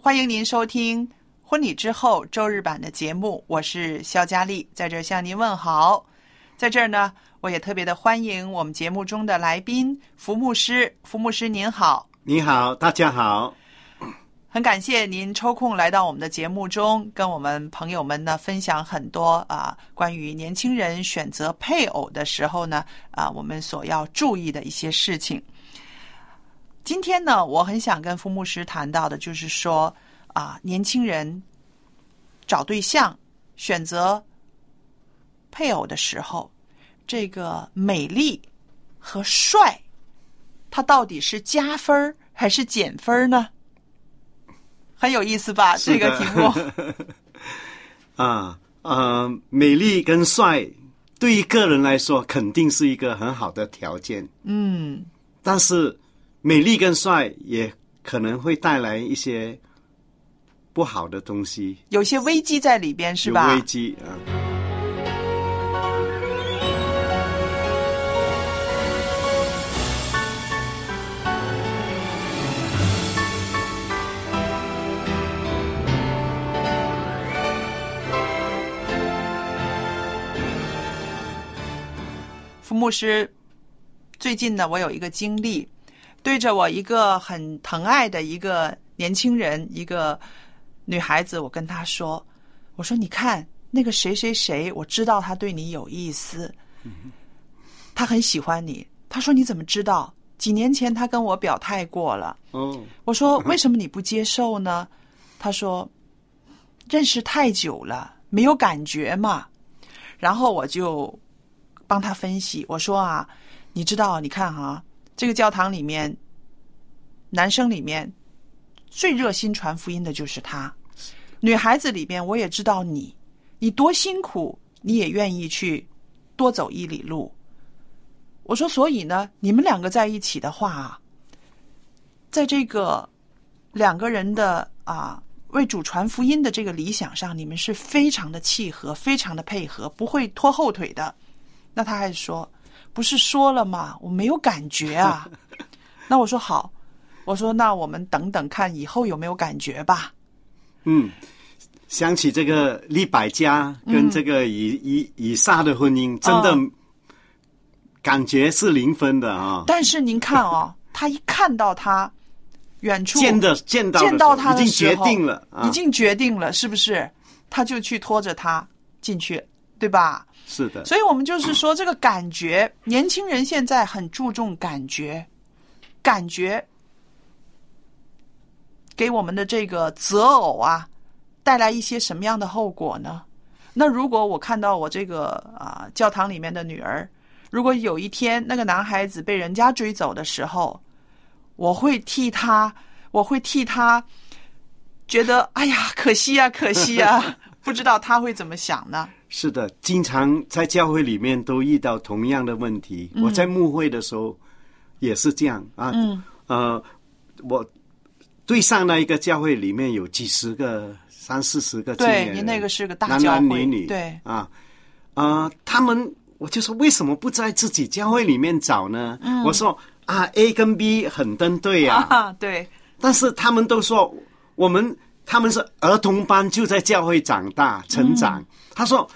欢迎您收听婚礼之后周日版的节目，我是肖佳丽，在这向您问好。在这儿呢，我也特别的欢迎我们节目中的来宾福牧师，福牧师您好，你好，大家好。很感谢您抽空来到我们的节目中，跟我们朋友们呢分享很多啊关于年轻人选择配偶的时候呢啊我们所要注意的一些事情。今天呢，我很想跟傅牧师谈到的，就是说啊，年轻人找对象、选择配偶的时候，这个美丽和帅，它到底是加分儿还是减分儿呢？很有意思吧？这个题目，啊，呃，美丽跟帅对于个人来说肯定是一个很好的条件，嗯，但是美丽跟帅也可能会带来一些不好的东西，有些危机在里边，是有吧？危机啊。福牧师，最近呢，我有一个经历，对着我一个很疼爱的一个年轻人，一个女孩子，我跟她说：“我说你看那个谁谁谁，我知道他对你有意思，他很喜欢你。”他说：“你怎么知道？几年前他跟我表态过了。”哦，我说：“为什么你不接受呢？”他说：“认识太久了，没有感觉嘛。”然后我就帮他分析，我说：“啊，你知道，你看哈、这个教堂里面，男生里面最热心传福音的就是他，女孩子里边我也知道你，你多辛苦，你也愿意去多走一里路。”我说：“所以呢，你们两个在一起的话啊，在这个两个人的啊为主传福音的这个理想上，你们是非常的契合，非常的配合，不会拖后腿的。那他还说，不是说了吗？我没有感觉啊。那我说好，我说那我们等等看以后有没有感觉吧。嗯，想起这个利百家跟这个以、以以撒的婚姻，真的哦感觉是零分的啊。但是您看哦，他一看到他远处见的见到的见到他已经决定了，啊、已经决定了，是不是？他就去拖着他进去，对吧？是的，所以我们就是说，这个感觉，年轻人现在很注重感觉，感觉给我们的这个择偶啊，带来一些什么样的后果呢？那如果我看到我这个啊教堂里面的女儿，如果有一天那个男孩子被人家追走的时候，我会替他，我会替他觉得，哎呀，可惜呀、可惜呀、不知道他会怎么想呢？是的，经常在教会里面都遇到同样的问题。我在牧会的时候也是这样啊。嗯呃，我对上那一个教会里面有几十个、三四十个青年对，那个是个大男教会，男女女，对，啊啊、他们我就说为什么不在自己教会里面找呢？我说啊，A 跟 B 很登对啊，啊，对，但是他们都说我们他们是儿童班，就在教会长大成长。他说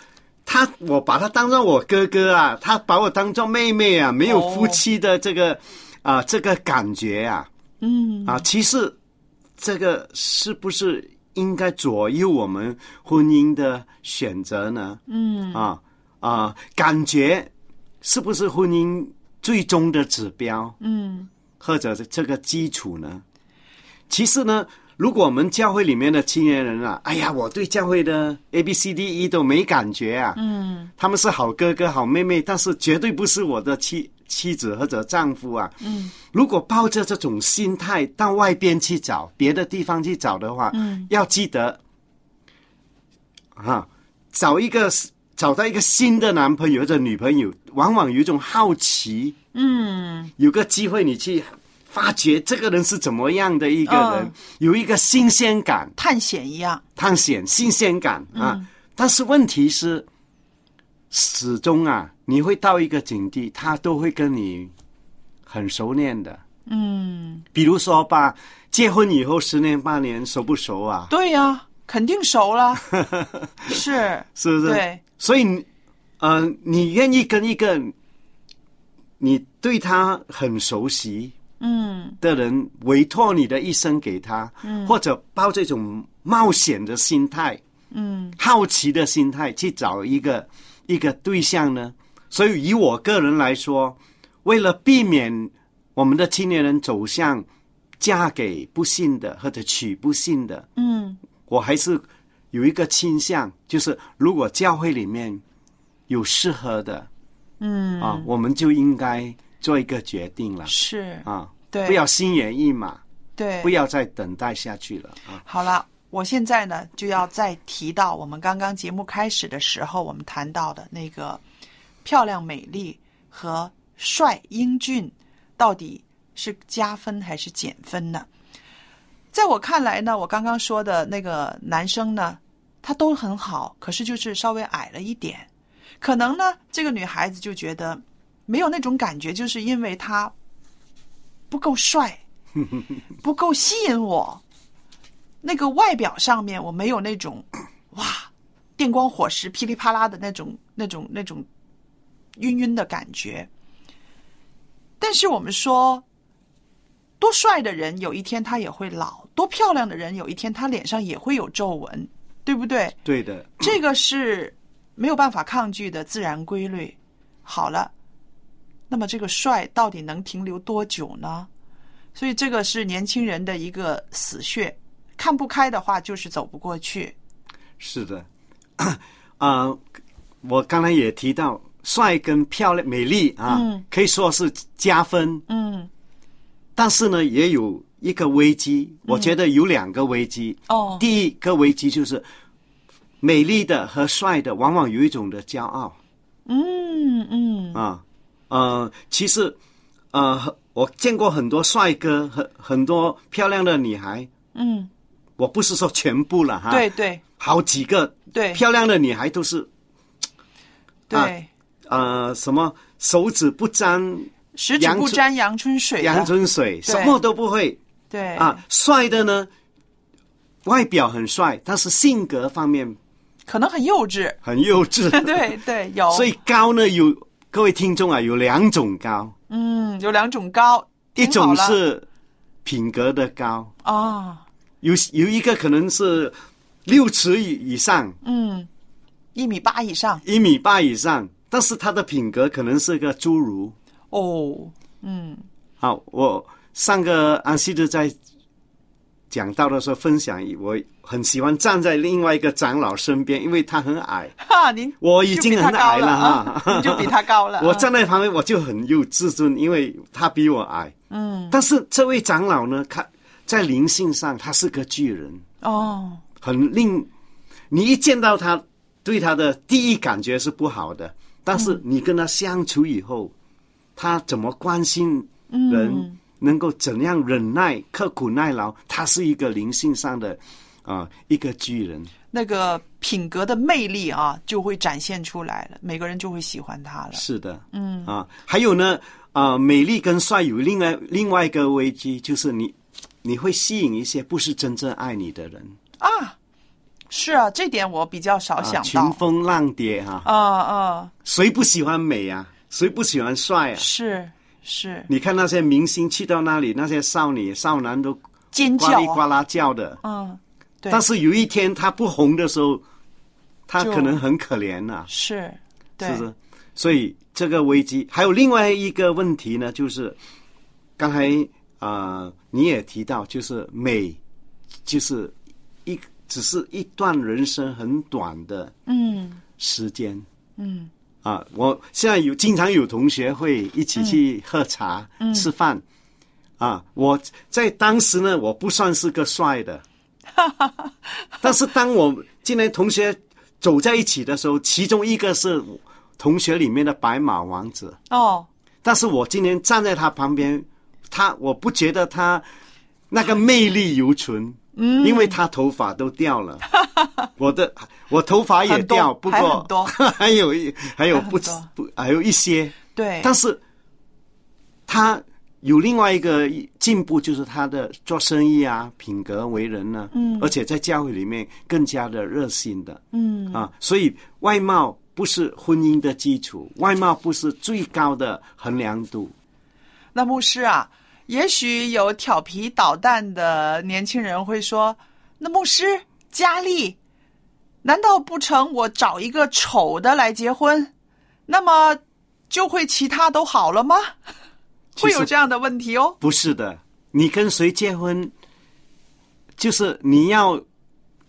他我把他当做我哥哥啊，他把我当做妹妹啊，没有哦夫妻的这个啊、这个感觉啊嗯，啊，其实这个是不是应该左右我们婚姻的选择呢？嗯，啊啊，感觉是不是婚姻最终的指标？嗯，或者是这个基础呢？其实呢，如果我们教会里面的青年人啊，哎呀，我对教会的 A B C D E 都没感觉啊，嗯，他们是好哥哥好妹妹，但是绝对不是我的妻妻子或者丈夫啊。嗯，如果抱着这种心态到外边去找别的地方去找的话，嗯，要记得啊，找一个找到一个新的男朋友或者女朋友，往往有一种好奇，嗯，有个机会你去发觉这个人是怎么样的一个人，嗯有一个新鲜感，探险一样，探险新鲜感啊。嗯但是问题是，始终啊，你会到一个境地，他都会跟你很熟练的。嗯，比如说吧，结婚以后十年八年熟不熟啊？对呀、肯定熟了，是，是不是？对，所以你，呃，你愿意跟一个你对他很熟悉嗯。的人委托你的一生给他，嗯。或者抱这种冒险的心态、嗯。好奇的心态去找一个一个对象呢？所以，以我个人来说，为了避免我们的青年人走向嫁给不幸的或者娶不幸的，嗯。我还是有一个倾向，就是如果教会里面有适合的嗯，啊，我们就应该做一个决定了是，啊，对，不要心猿意马，对，不要再等待下去了啊。好了，我现在呢就要再提到我们刚刚节目开始的时候，我们谈到的那个漂亮、美丽和帅、英俊，到底是加分还是减分呢？在我看来呢，我刚刚说的那个男生呢，他都很好，可是就是稍微矮了一点。可能呢，这个女孩子就觉得没有那种感觉，就是因为他不够帅，不够吸引我。那个外表上面我没有那种哇电光火石、噼里啪啦的那种、那种、那种晕晕的感觉。但是我们说，多帅的人有一天他也会老，多漂亮的人有一天他脸上也会有皱纹，对不对？对的，这个是没有办法抗拒的自然规律。好了，那么这个帅到底能停留多久呢？所以这个是年轻人的一个死穴，看不开的话就是走不过去。是的，啊、我刚才也提到，帅跟漂亮、美丽啊，嗯。可以说是加分，嗯，但是呢，也有一个危机，我觉得有两个危机。哦，第一个危机就是，美丽的和帅的往往有一种的骄傲。嗯嗯。啊，呃，其实，呃，我见过很多帅哥很很多漂亮的女孩，嗯，我不是说全部了哈，对，对。好几个对。漂亮的女孩都是对，呃什么手指不沾十指不沾阳春水的，阳春水，什么都不会。对。啊。帅的呢，外表很帅，但是性格方面可能很幼稚。很幼稚。对对，有，所以高呢有各位听众啊，有两种高，嗯，有两种高，一种是品格的高，啊，有有一个可能是六尺以以上，嗯，一米八以上。一米八以上，但是他的品格可能是个侏儒。哦，嗯。好，我上个安息日在讲到的时候分享，我很喜欢站在另外一个长老身边，因为他很矮，哈，您我已经很矮了哈，啊您就比他高了啊 我站在旁边我就很有自尊，因为他比我矮。嗯。但是这位长老呢，他在灵性上他是个巨人，哦，很令你一见到他，对他的第一感觉是不好的。但是你跟他相处以后，他怎么关心人，能够怎样忍耐、刻苦耐劳，他是一个灵性上的啊、一个巨人。那个品格的魅力啊，就会展现出来了，每个人就会喜欢他了。是的，嗯啊，还有呢，啊、美丽跟帅有另外另外一个危机，就是你你会吸引一些不是真正爱你的人，啊，是啊，这点我比较少啊，想到。群峰浪蝶哈、啊啊，谁不喜欢美啊？谁不喜欢帅啊？是是，你看那些明星去到那里，那些少女少男都尖叫啊，呱啦叫的。嗯，对，但是有一天他不红的时候，他可能很可怜呐、是，对，是不是？所以这个危机还有另外一个问题呢，就是刚才啊、呃你也提到，就是美，就是一只是一段人生很短的嗯时间。嗯。啊。我现在有经常有同学会一起去喝茶、嗯。吃饭。啊。我在当时呢，我不算是个帅的，但是当我今天同学走在一起的时候，其中一个是同学里面的白马王子，哦，但是我今天站在他旁边，他我不觉得他那个魅力犹存，嗯，因为他头发都掉了，我的我头发也掉，不过还 有一还有不还不还有一些，对，但是他有另外一个进步，就是他的做生意啊、品格为人呢、嗯，而且在教会里面更加的热心的，嗯。啊，所以外貌不是婚姻的基础，外貌不是最高的衡量度，那牧师啊，也许有调皮捣蛋的年轻人会说：“那牧师佳丽，难道不成我找一个丑的来结婚，那么就会其他都好了吗？”会有这样的问题哦。不是的，你跟谁结婚，就是你要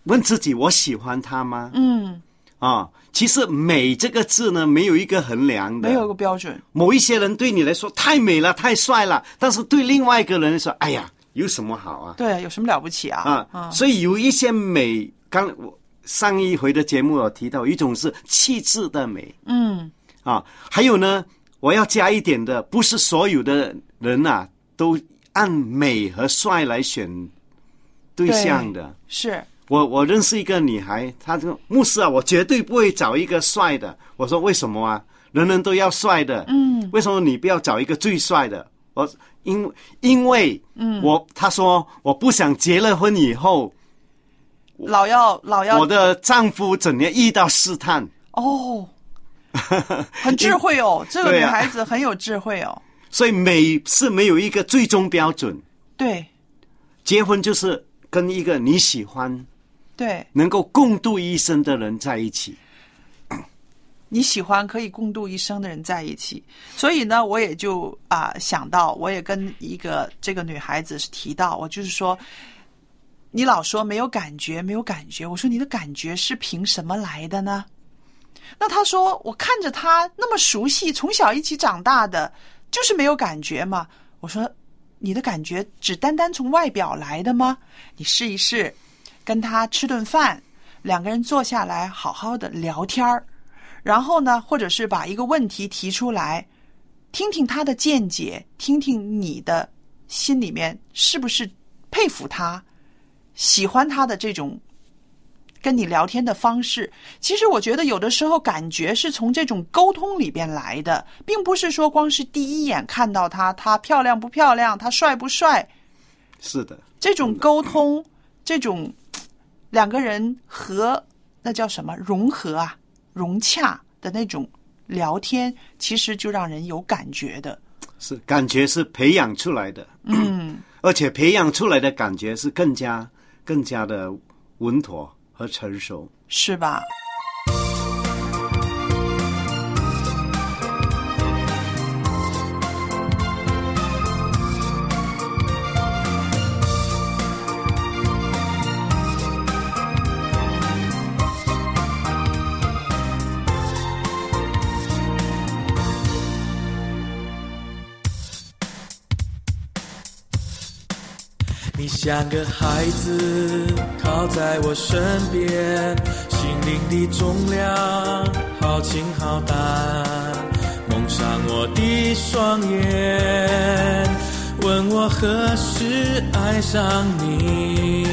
问自己：我喜欢他吗？嗯，啊，其实美这个字呢，没有一个衡量的，没有一个标准。某一些人对你来说太美了、太帅了，但是对另外一个人来说，哎呀，有什么好啊？对，有什么了不起啊？啊，所以有一些美，刚我上一回的节目有提到，一种是气质的美嗯，啊，还有呢，我要加一点的，不是所有的人啊都按美和帅来选对象的。是我我认识一个女孩，她说牧师啊，我绝对不会找一个帅的。我说为什么啊？人人都要帅的，嗯，为什么你不要找一个最帅的？我因因为，嗯，我她说我不想结了婚以后，老要老要我的丈夫整天遇到试探，哦，很智慧哦，这个女孩子很有智慧哦。所以美是没有一个最终标准。对结婚就是跟一个你喜欢、对，能够共度一生的人在一起。你喜欢可以共度一生的人在一起，所以呢，我也就啊、想到，我也跟一个这个女孩子提到，我就是说，你老说没有感觉，没有感觉，我说你的感觉是凭什么来的呢？那他说，我看着他那么熟悉，从小一起长大的，就是没有感觉嘛。我说，你的感觉只单单从外表来的吗？你试一试，跟他吃顿饭，两个人坐下来好好的聊天儿。然后呢，或者是把一个问题提出来，听听他的见解，听听你的心里面是不是佩服他、喜欢他的这种跟你聊天的方式。其实我觉得有的时候感觉是从这种沟通里边来的，并不是说光是第一眼看到他，他漂亮不漂亮，他帅不帅，是的，这种沟通，这种两个人和那叫什么融合啊、融洽的那种聊天，其实就让人有感觉的。是感觉是培养出来的，嗯，而且培养出来的感觉是更加更加的稳妥和成熟。是吧？像个孩子靠在我身边，心灵的重量好轻好淡，蒙上我的双眼。问我何时爱上你？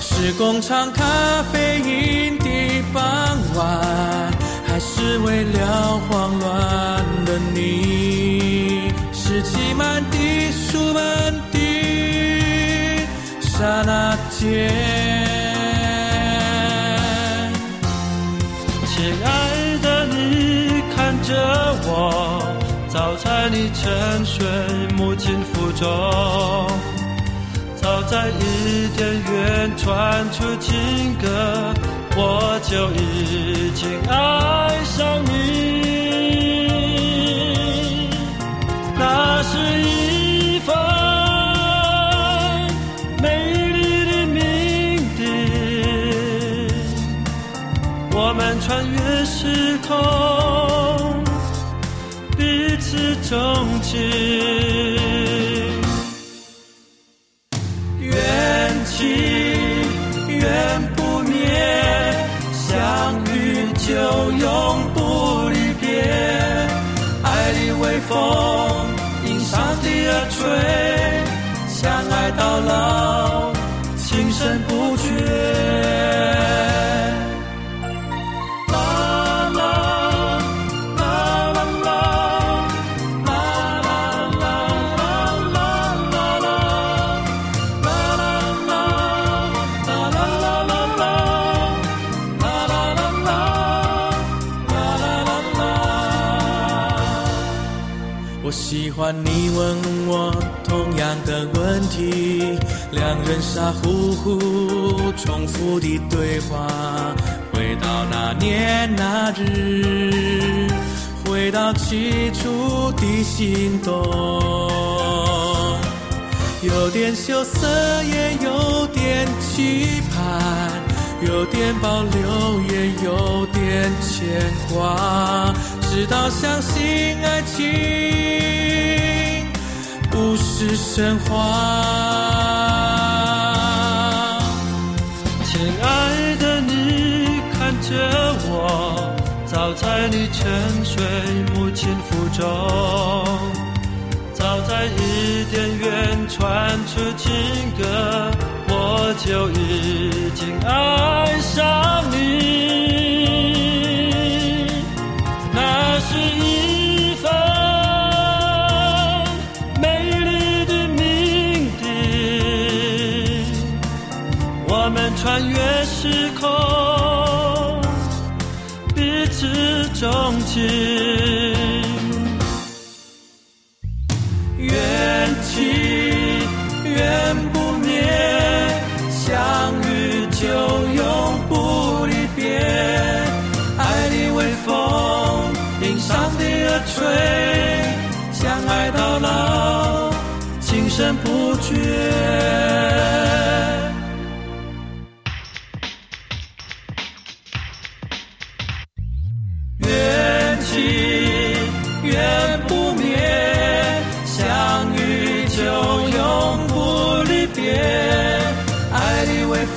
是工厂咖啡因的傍晚，还是为了慌乱的你？是挤满的书本刹那间。亲爱的，你看着我，早在你沉睡母亲腹中，早在伊甸园传出情歌，我就已经爱上你。穿越时空，彼此钟情。缘起缘不灭，相遇就永不离别。爱的微风迎上帝而吹，相爱到老，情深不题，两人傻乎乎重复的对话，回到那年那日，回到起初的心动，有点羞涩，也有点期盼。有点保留，也有点牵挂，直到相信爱情不是神话。亲爱的，你看着我，早在你沉睡母亲腹中，早在伊甸园传出情歌，我就已经爱上你。穿越时空，彼此钟情。缘起缘不灭，相遇就永不离别。爱的微风迎上帝而吹，相爱到老，情深不绝。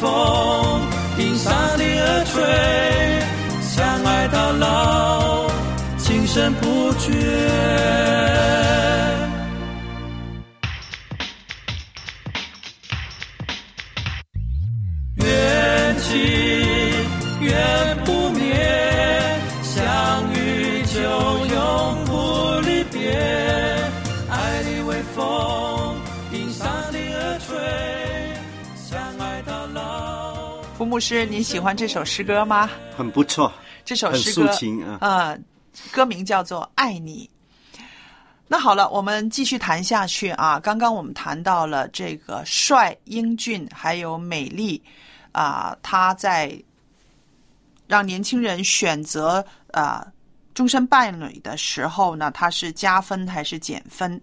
风迎上你而吹，相爱到老，情深不绝。牧师，您喜欢这首诗歌吗？很不错，这首诗歌抒情啊。呃，歌名叫做《爱你》。那好了，我们继续谈下去啊。刚刚我们谈到了这个帅、英俊还有美丽啊、他在让年轻人选择啊、终身伴侣的时候呢，他是加分还是减分？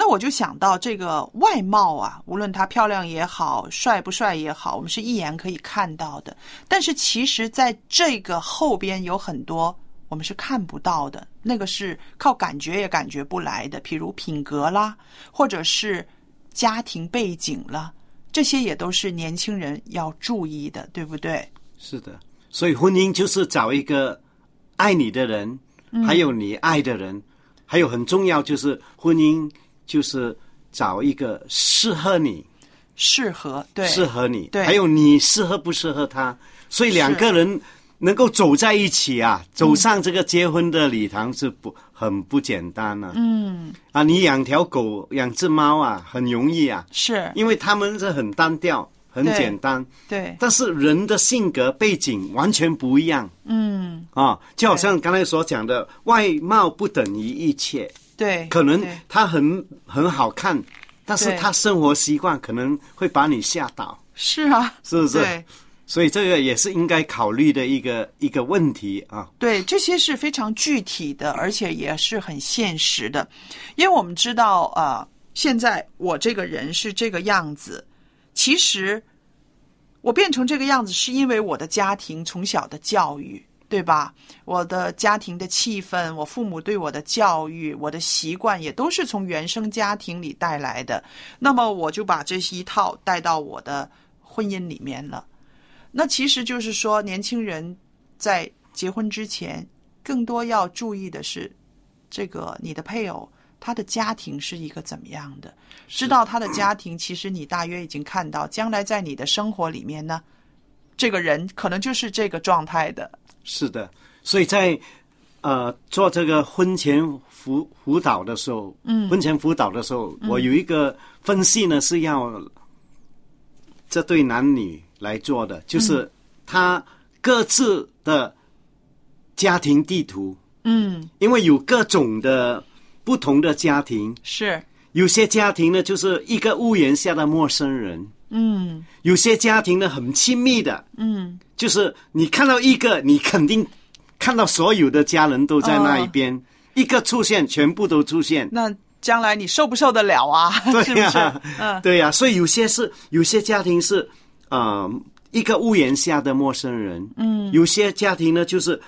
那我就想到这个外貌啊，无论她漂亮也好，帅不帅也好，我们是一眼可以看到的。但是其实，在这个后边有很多我们是看不到的，那个是靠感觉也感觉不来的，譬如品格啦，或者是家庭背景啦，这些也都是年轻人要注意的，对不对？是的，所以婚姻就是找一个爱你的人，还有你爱的人，还有很重要就是婚姻就是找一个适合你、适合对。适合你，对。还有你适合不适合他，所以两个人能够走在一起啊，走上这个结婚的礼堂是不很不简单啊。嗯，啊，你养条狗、养只猫啊，很容易啊，是，因为他们是很单调、很简单，对，但是人的性格背景完全不一样。嗯，啊，就好像刚才所讲的，外貌不等于一切，对，可能对。他很很好看，但是对。他生活习惯可能会把你吓倒，是啊，是不是？对。所以这个也是应该考虑的一个一个问题啊。对，这些是非常具体的，而且也是很现实的，因为我们知道，呃，现在我这个人是这个样子，其实我变成这个样子，是因为我的家庭从小的教育，对吧？我的家庭的气氛，我父母对我的教育，我的习惯，也都是从原生家庭里带来的。那么我就把这一套带到我的婚姻里面了。那其实就是说，年轻人在结婚之前，更多要注意的是，这个你的配偶他的家庭是一个怎么样的？知道他的家庭，其实你大约已经看到，将来在你的生活里面呢，这个人可能就是这个状态的。是的，所以在呃做这个婚前辅辅导的时候，嗯，婚前辅导的时候，我有一个分析呢，是要这对男女来做的，就是他各自的家庭地图，嗯，因为有各种的不同的家庭，是，有些家庭呢就是一个屋檐下的陌生人，嗯。有些家庭呢很亲密的，嗯，就是你看到一个，你肯定看到所有的家人都在那一边，一个出现，全部都出现。那将来你受不受得了啊？对呀、是？嗯，对呀、所以有些是有些家庭是呃一个屋檐下的陌生人，嗯，有些家庭呢就是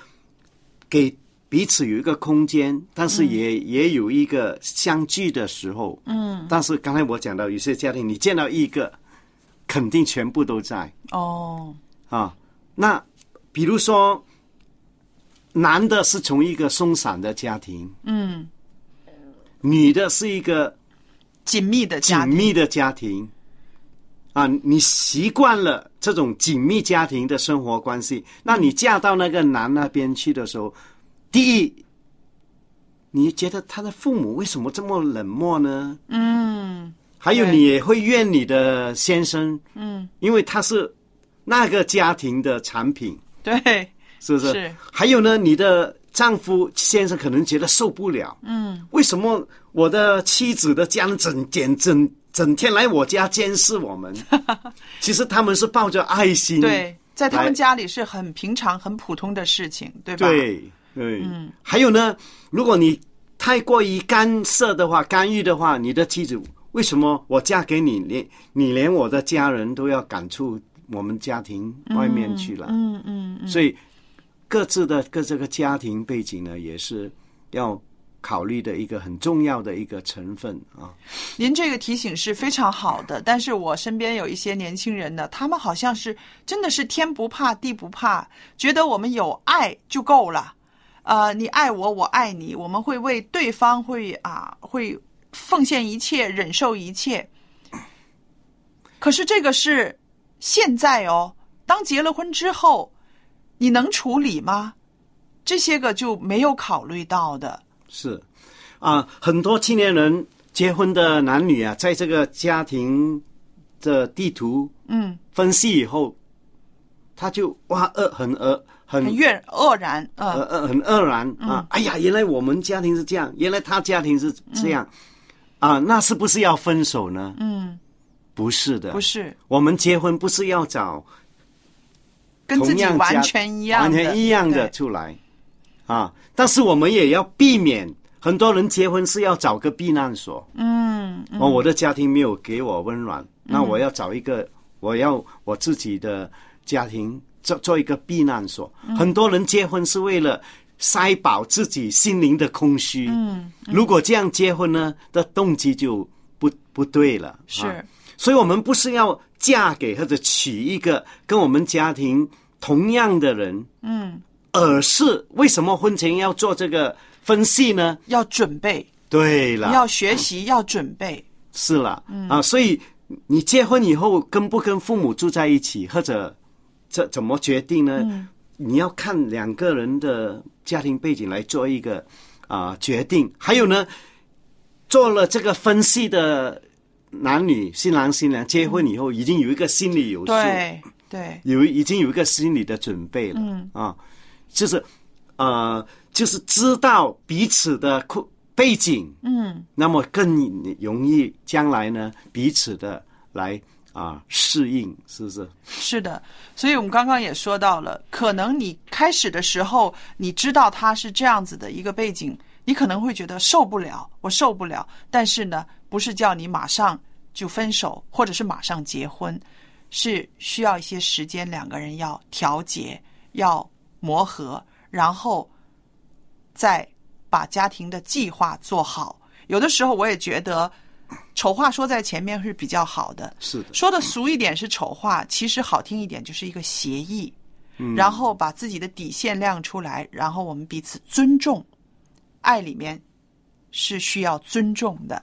给彼此有一个空间，但是也、也有一个相聚的时候，嗯，但是刚才我讲到有些家庭，你见到一个，肯定全部都在，哦，啊，那比如说，男的是从一个松散的家庭，嗯，女的是一个紧密的家庭，紧密的家庭，啊，你习惯了这种紧密家庭的生活关系，那你嫁到那个男那边去的时候，第一，你觉得他的父母为什么这么冷漠呢？嗯，还有，你也会怨你的先生，嗯，因为他是那个家庭的产品。对，是不是？是还有呢，你的丈夫先生可能觉得受不了，嗯，为什么我的妻子的家人整整整整天来我家监视我们？其实他们是抱着爱心，对，在他来们家里是很平常、很普通的事情，对吧？，对对，嗯。还有呢，如果你太过于干涉的话、干预的话，你的妻子为什么我嫁给你，连你连我的家人都要赶出我们家庭外面去了？嗯嗯嗯，所以各自的各这个家庭背景呢，也是要考虑的一个很重要的一个成分啊。您这个提醒是非常好的，但是我身边有一些年轻人呢，他们好像是真的是天不怕地不怕，觉得我们有爱就够了。呃，你爱我，我爱你，我们会为对方会啊会奉献一切，忍受一切。可是这个是现在哦，当结了婚之后，你能处理吗？这些个就没有考虑到的。是啊，很多青年人结婚的男女啊，在这个家庭的地图嗯，分析以后，他就哇呃很呃很很怨愕然，嗯、呃呃很愕然啊！哎呀，原来我们家庭是这样，原来他家庭是这样、啊，那是不是要分手呢？嗯，不是的，不是我们结婚不是要找跟自己完全一样，完全一样的出来啊！但是我们也要避免，很多人结婚是要找个避难所。嗯，哦，我的家庭没有给我温暖，那我要找一个，我要我自己的家庭做做一个避难所。嗯很多人结婚是为了塞饱自己心灵的空虚。嗯，如果这样结婚呢，的动机就不不对了。是啊所以我们不是要嫁给或者娶一个跟我们家庭同样的人，嗯，而是为什么婚前要做这个分析呢？要准备，对了，要学习，要准备。是了，嗯啊，所以你结婚以后跟不跟父母住在一起，或者这怎么决定呢？你要看两个人的家庭背景来做一个啊、决定。还有呢，做了这个分析的男女新郎新娘结婚以后，已经有一个心理有数，对对，有已经有一个心理的准备了。嗯啊，就是呃，就是知道彼此的背背景，嗯，那么更容易将来呢彼此的来啊、适应，是不是？是的。所以我们刚刚也说到了，可能你开始的时候，你知道他是这样子的一个背景，你可能会觉得受不了，我受不了。但是呢，不是叫你马上就分手，或者是马上结婚，是需要一些时间，两个人要调节，要磨合，然后再把家庭的计划做好。有的时候，我也觉得丑话说在前面是比较好的。是的，说的俗一点是丑话，其实好听一点就是一个协议。嗯然后把自己的底线亮出来，然后我们彼此尊重。爱里面是需要尊重的。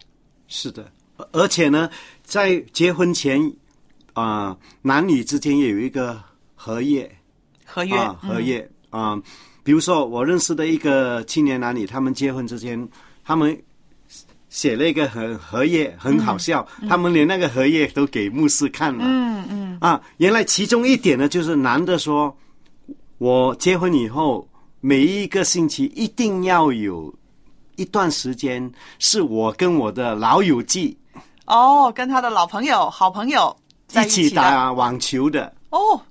是的，而而且呢，在结婚前啊、男女之间也有一个合约合约，啊，合约啊、比如说我认识的一个青年男女，他们结婚之前，他们写了一个很荷叶，很好笑，他们连那个荷叶都给牧师看了。嗯嗯。啊，原来其中一点呢，就是男的说，我结婚以后每一个星期一定要有一段时间是我跟我的老友记哦，跟他的老朋友、好朋友在一起打网球的。哦，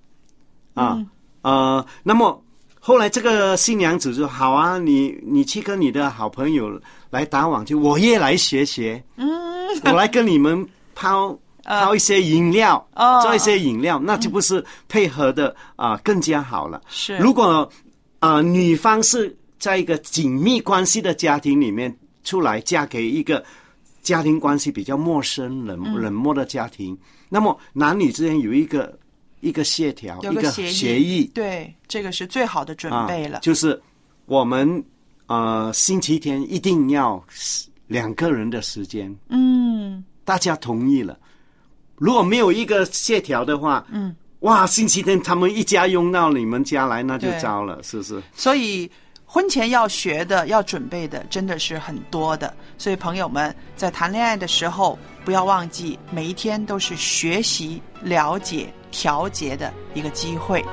啊，呃，那么后来这个新娘子说：“好啊，你你去跟你的好朋友来打网球，我也来学学，嗯，我来跟你们抛。”抛一些饮料，哦。做一些饮料，那就不是配合的啊、更加好了。是。如果啊、女方是在一个紧密关系的家庭里面出来，嫁给一个家庭关系比较陌生、冷嗯。冷漠的家庭，那么男女之间有一个一个协调，一个有协议，协议。对，这个是最好的准备了。啊，就是我们呃星期天一定要两个人的时间，嗯，大家同意了。如果没有一个协调的话，嗯，哇，星期天他们一家拥到你们家来，那就糟了，是不是？所以婚前要学的、要准备的，真的是很多的。所以朋友们在谈恋爱的时候，不要忘记每一天都是学习、了解、调节的一个机会。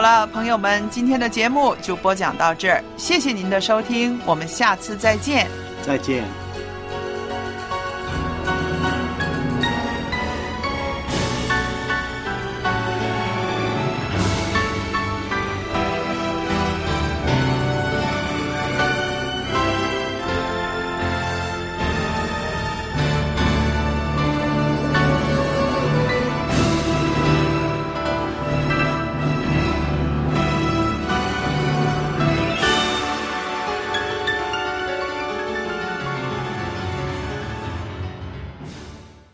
好了，朋友们，今天的节目就播讲到这儿，谢谢您的收听，我们下次再见。再见。